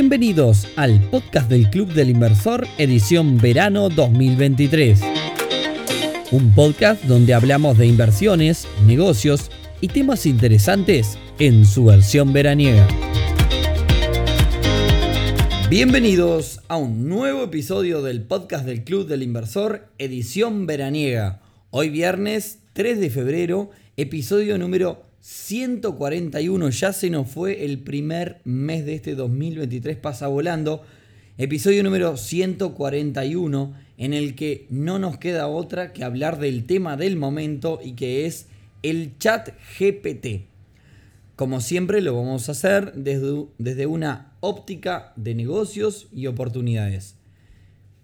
Bienvenidos al podcast del Club del Inversor, edición verano 2023. Un podcast donde hablamos de inversiones, negocios y temas interesantes en su versión veraniega. Bienvenidos a un nuevo episodio del podcast del Club del Inversor, edición veraniega. Hoy viernes 3 de febrero, episodio número 141, ya se nos fue el primer mes de este 2023, pasa volando. Episodio número 141, en el que no nos queda otra que hablar del tema del momento y que es el chat GPT. Como siempre lo vamos a hacer desde, desde una óptica de negocios y oportunidades.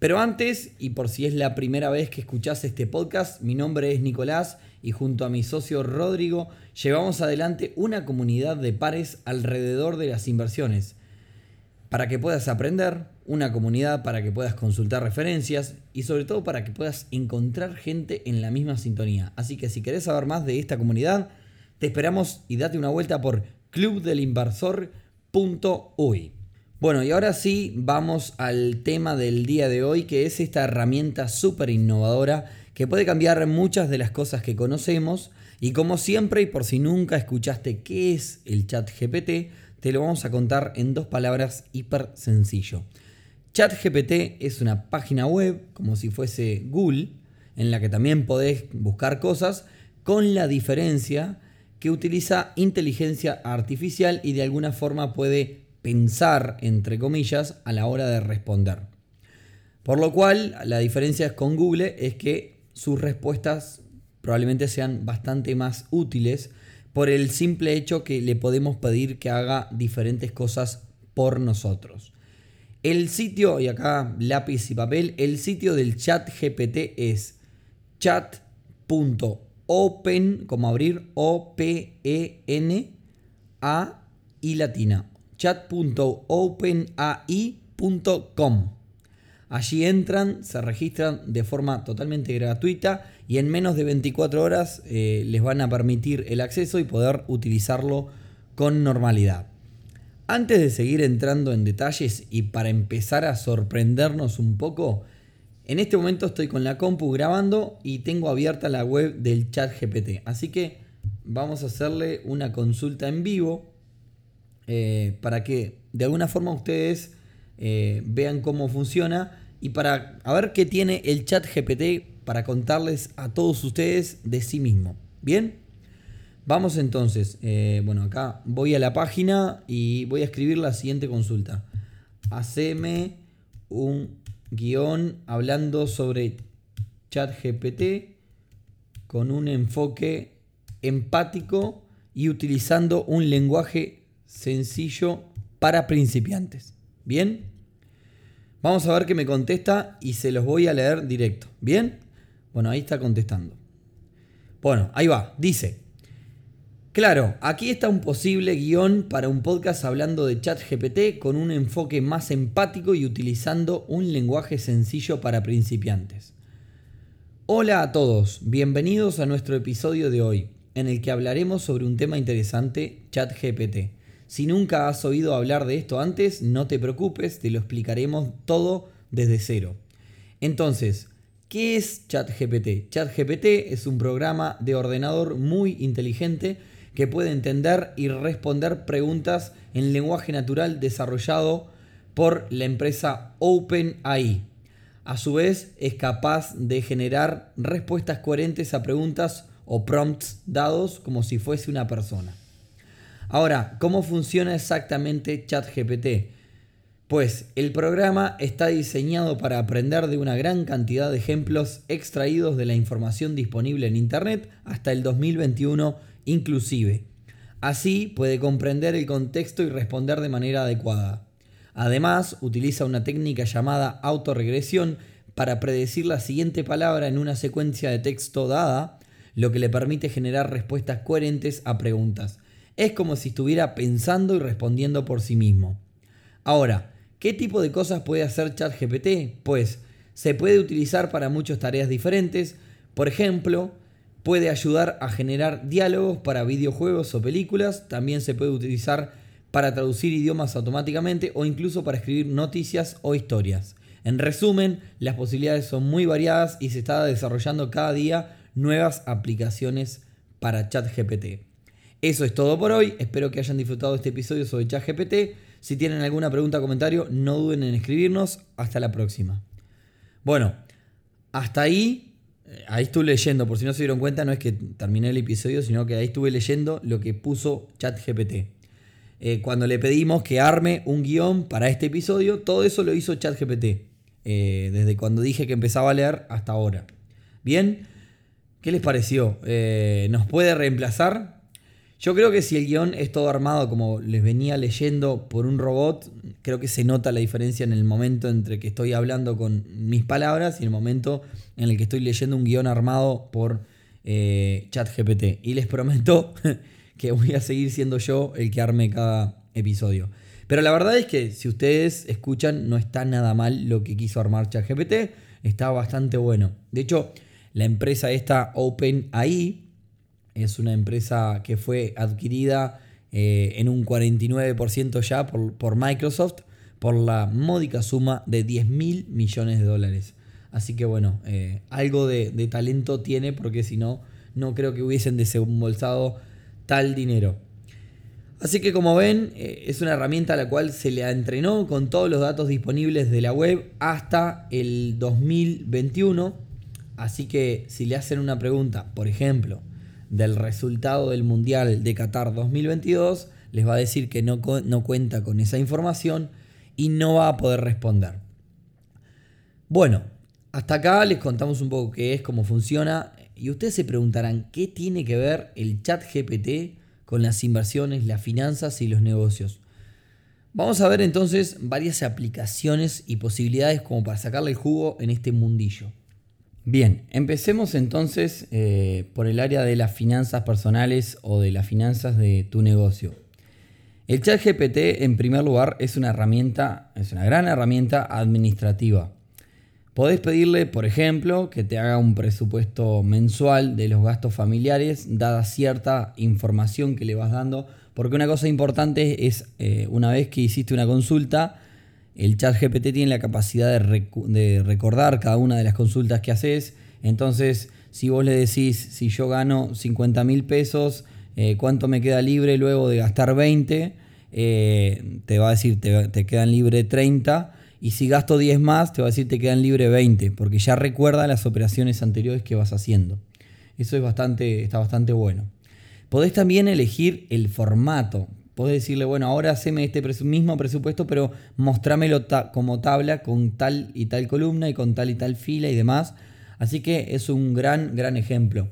Pero antes, y por si es la primera vez que escuchás este podcast, mi nombre es Nicolás y junto a mi socio Rodrigo llevamos adelante una comunidad de pares alrededor de las inversiones. Para que puedas aprender, una comunidad para que puedas consultar referencias y sobre todo para que puedas encontrar gente en la misma sintonía. Así que si querés saber más de esta comunidad, te esperamos y date una vuelta por clubdelinversor.uy. Bueno, y ahora sí vamos al tema del día de hoy, que es esta herramienta súper innovadora que puede cambiar muchas de las cosas que conocemos. Y como siempre, y por si nunca escuchaste qué es el chat GPT, te lo vamos a contar en dos palabras hiper sencillo. Chat GPT es una página web, como si fuese Google, en la que también podés buscar cosas, con la diferencia que utiliza inteligencia artificial y de alguna forma puede pensar, entre comillas, a la hora de responder. Por lo cual, la diferencia con Google es que sus respuestas probablemente sean bastante más útiles por el simple hecho que le podemos pedir que haga diferentes cosas por nosotros. El sitio, y acá lápiz y papel, el sitio del chat GPT es chat.open, como abrir, O-P-E-N, A y latina, chat.openai.com. Allí entran, se registran de forma totalmente gratuita y en menos de 24 horas eh, les van a permitir el acceso y poder utilizarlo con normalidad. Antes de seguir entrando en detalles y para empezar a sorprendernos un poco, en este momento estoy con la compu grabando y tengo abierta la web del chat GPT. Así que vamos a hacerle una consulta en vivo eh, para que de alguna forma ustedes eh, vean cómo funciona y para ver qué tiene el chat GPT para contarles a todos ustedes de sí mismo. Bien, vamos entonces. Eh, bueno, acá voy a la página y voy a escribir la siguiente consulta. Haceme un guion hablando sobre chat GPT con un enfoque empático y utilizando un lenguaje sencillo para principiantes. ¿Bien? Vamos a ver qué me contesta y se los voy a leer directo. ¿Bien? Bueno, ahí está contestando. Bueno, ahí va. Dice, claro, aquí está un posible guion para un podcast hablando de chat GPT con un enfoque más empático y utilizando un lenguaje sencillo para principiantes. Hola a todos, bienvenidos a nuestro episodio de hoy, en el que hablaremos sobre un tema interesante, chat GPT. Si nunca has oído hablar de esto antes, no te preocupes, te lo explicaremos todo desde cero. Entonces, ¿qué es ChatGPT? ChatGPT es un programa de ordenador muy inteligente que puede entender y responder preguntas en lenguaje natural desarrollado por la empresa OpenAI. A su vez, es capaz de generar respuestas coherentes a preguntas o prompts dados como si fuese una persona. Ahora, ¿cómo funciona exactamente ChatGPT? Pues el programa está diseñado para aprender de una gran cantidad de ejemplos extraídos de la información disponible en Internet hasta el 2021 inclusive. Así puede comprender el contexto y responder de manera adecuada. Además, utiliza una técnica llamada autorregresión para predecir la siguiente palabra en una secuencia de texto dada, lo que le permite generar respuestas coherentes a preguntas. Es como si estuviera pensando y respondiendo por sí mismo. Ahora, ¿qué tipo de cosas puede hacer ChatGPT? Pues se puede utilizar para muchas tareas diferentes. Por ejemplo, puede ayudar a generar diálogos para videojuegos o películas. También se puede utilizar para traducir idiomas automáticamente o incluso para escribir noticias o historias. En resumen, las posibilidades son muy variadas y se está desarrollando cada día nuevas aplicaciones para ChatGPT. Eso es todo por hoy, espero que hayan disfrutado de este episodio sobre ChatGPT. Si tienen alguna pregunta o comentario, no duden en escribirnos. Hasta la próxima. Bueno, hasta ahí, eh, ahí estuve leyendo, por si no se dieron cuenta, no es que terminé el episodio, sino que ahí estuve leyendo lo que puso ChatGPT. Eh, cuando le pedimos que arme un guion para este episodio, todo eso lo hizo ChatGPT. Eh, desde cuando dije que empezaba a leer hasta ahora. Bien, ¿qué les pareció? ¿Nos puede reemplazar? Yo creo que si el guion es todo armado como les venía leyendo por un robot, creo que se nota la diferencia en el momento entre que estoy hablando con mis palabras y el momento en el que estoy leyendo un guion armado por eh, ChatGPT. Y les prometo que voy a seguir siendo yo el que arme cada episodio. Pero la verdad es que si ustedes escuchan, no está nada mal lo que quiso armar ChatGPT. Está bastante bueno. De hecho, la empresa esta OpenAI es una empresa que fue adquirida eh, en un 49% ya por, Microsoft por la módica suma de 10 mil millones de dólares. Así que bueno, eh, algo de, de talento tiene porque si no, no creo que hubiesen desembolsado tal dinero. Así que como ven, eh, es una herramienta a la cual se le entrenó con todos los datos disponibles de la web hasta el 2021. Así que si le hacen una pregunta, por ejemplo, del resultado del Mundial de Qatar 2022, les va a decir que no, no cuenta con esa información y no va a poder responder. Bueno, hasta acá les contamos un poco qué es, cómo funciona. Y ustedes se preguntarán, ¿qué tiene que ver el chat GPT con las inversiones, las finanzas y los negocios. Vamos a ver entonces varias aplicaciones y posibilidades como para sacarle el jugo en este mundillo. Bien, empecemos entonces eh, por el área de las finanzas personales o de las finanzas de tu negocio. El chat GPT en primer lugar es una herramienta, es una gran herramienta administrativa. Podés pedirle, por ejemplo, que te haga un presupuesto mensual de los gastos familiares, dada cierta información que le vas dando, porque una cosa importante es, eh, una vez que hiciste una consulta, el chat GPT tiene la capacidad de, recordar cada una de las consultas que haces, entonces si vos le decís, si yo gano 50 mil pesos, eh, ¿cuánto me queda libre luego de gastar 20? Eh, te va a decir, te, quedan libre 30 y si gasto 10 más, te va a decir te quedan libre 20, porque ya recuerda las operaciones anteriores que vas haciendo. Eso es bastante, está bastante bueno. Podés también elegir el formato. Podés decirle, bueno, ahora haceme este mismo presupuesto, pero mostrámelo como tabla con tal y tal columna y con tal y tal fila y demás. Así que es un gran, gran ejemplo.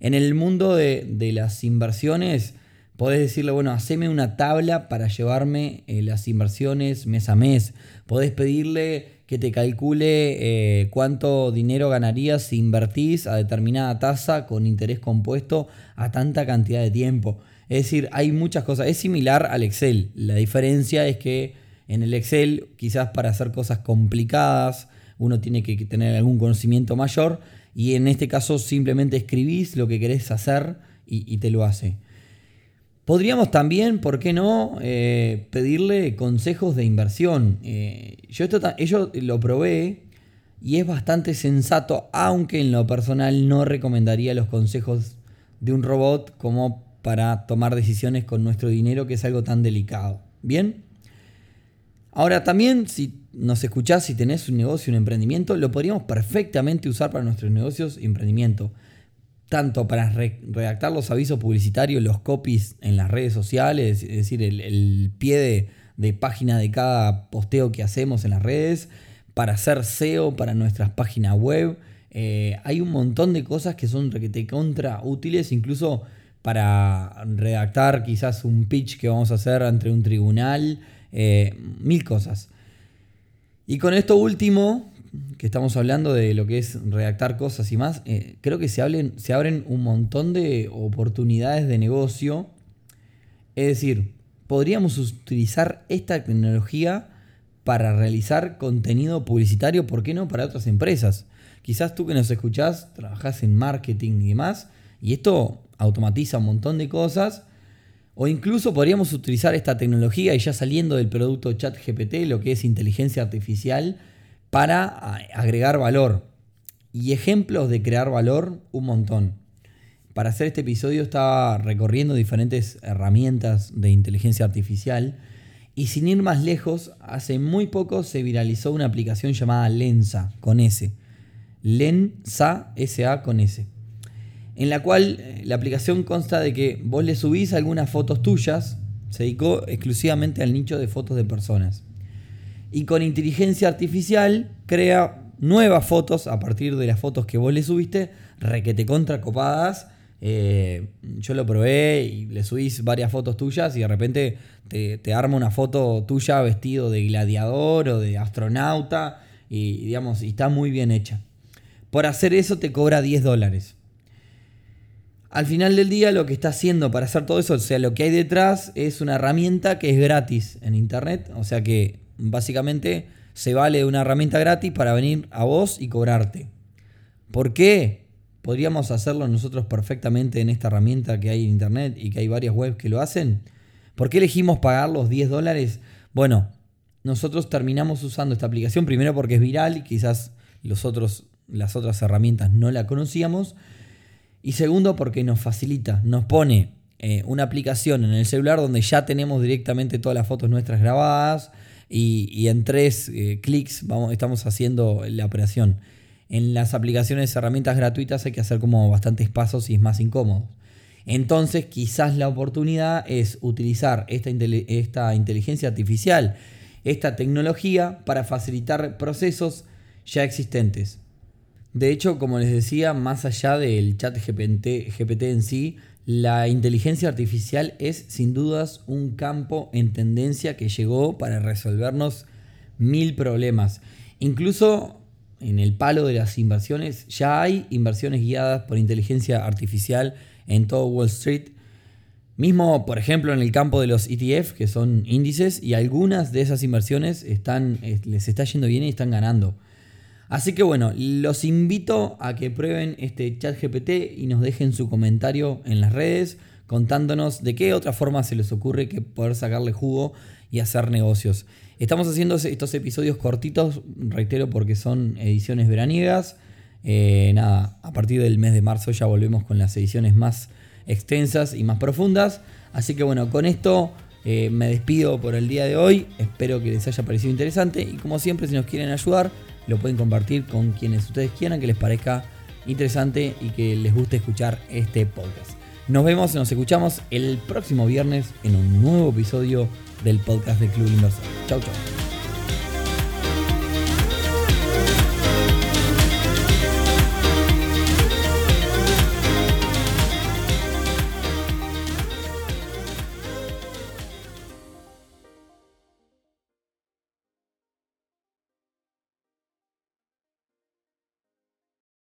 En el mundo de, de las inversiones, Podés decirle, bueno, haceme una tabla para llevarme eh, las inversiones mes a mes. Podés pedirle que te calcule eh, cuánto dinero ganarías si invertís a determinada tasa con interés compuesto a tanta cantidad de tiempo. Es decir, hay muchas cosas. Es similar al Excel. La diferencia es que en el Excel, quizás para hacer cosas complicadas, uno tiene que tener algún conocimiento mayor. Y en este caso simplemente escribís lo que querés hacer y te lo hace. Podríamos también, ¿por qué no?, eh, pedirle consejos de inversión. Eh, yo, esto, yo lo probé y es bastante sensato, aunque en lo personal no recomendaría los consejos de un robot como para tomar decisiones con nuestro dinero, que es algo tan delicado. ¿Bien? Ahora también, si nos escuchás, si tenés un negocio, un emprendimiento, lo podríamos perfectamente usar para nuestros negocios y emprendimiento tanto para redactar los avisos publicitarios, los copies en las redes sociales, es decir, el, pie de, página de cada posteo que hacemos en las redes, para hacer SEO para nuestras páginas web. Eh, hay un montón de cosas que son contra útiles, incluso para redactar quizás un pitch que vamos a hacer ante un tribunal, eh, mil cosas. Y con esto último, que estamos hablando de lo que es redactar cosas y más, eh, creo que se, hablen, se abren un montón de oportunidades de negocio. Es decir, podríamos utilizar esta tecnología para realizar contenido publicitario, ¿por qué no para otras empresas? Quizás tú que nos escuchás, trabajás en marketing y demás, y esto automatiza un montón de cosas. O incluso podríamos utilizar esta tecnología y ya saliendo del producto ChatGPT, lo que es inteligencia artificial, para agregar valor. Y ejemplos de crear valor, un montón. Para hacer este episodio estaba recorriendo diferentes herramientas de inteligencia artificial y sin ir más lejos, hace muy poco se viralizó una aplicación llamada Lensa con S. Lensa, S-A con S. En la cual eh, la aplicación consta de que vos le subís algunas fotos tuyas, se dedicó exclusivamente al nicho de fotos de personas. Y con inteligencia artificial crea nuevas fotos a partir de las fotos que vos le subiste, requete contra copadas eh, yo lo probé y le subís varias fotos tuyas y de repente te, arma una foto tuya vestido de gladiador o de astronauta y digamos, y está muy bien hecha. Por hacer eso te cobra 10 dólares. Al final del día lo que está haciendo para hacer todo eso, o sea, lo que hay detrás es una herramienta que es gratis en internet, o sea que básicamente se vale una herramienta gratis para venir a vos y cobrarte. ¿Por qué? podríamos hacerlo nosotros perfectamente en esta herramienta que hay en internet y que hay varias webs que lo hacen. ¿Por qué elegimos pagar los 10 dólares? Bueno, nosotros terminamos usando esta aplicación primero porque es viral y quizás los otros, las otras herramientas no la conocíamos. Y segundo porque nos facilita, nos pone eh, una aplicación en el celular donde ya tenemos directamente todas las fotos nuestras grabadas y, en tres eh, clics vamos, estamos haciendo la operación en las aplicaciones, herramientas gratuitas hay que hacer como bastantes pasos y es más incómodo. Entonces quizás la oportunidad es utilizar esta, esta inteligencia artificial, esta tecnología para facilitar procesos ya existentes. De hecho, como les decía, más allá del chat GPT, GPT en sí, la inteligencia artificial es sin dudas un campo en tendencia que llegó para resolvernos mil problemas. Incluso en el palo de las inversiones, ya hay inversiones guiadas por inteligencia artificial en todo Wall Street. Mismo, por ejemplo, en el campo de los ETF, que son índices, y algunas de esas inversiones están, les está yendo bien y están ganando. Así que bueno, los invito a que prueben este chat GPT y nos dejen su comentario en las redes contándonos de qué otra forma se les ocurre que poder sacarle jugo y hacer negocios. Estamos haciendo estos episodios cortitos, reitero, porque son ediciones veraniegas. Eh, nada, a partir del mes de marzo ya volvemos con las ediciones más extensas y más profundas. Así que bueno, con esto eh, me despido por el día de hoy. Espero que les haya parecido interesante. Y como siempre, si nos quieren ayudar, lo pueden compartir con quienes ustedes quieran, que les parezca interesante y que les guste escuchar este podcast. Nos vemos, nos escuchamos el próximo viernes en un nuevo episodio del podcast del Club Inversor. Chau, chau.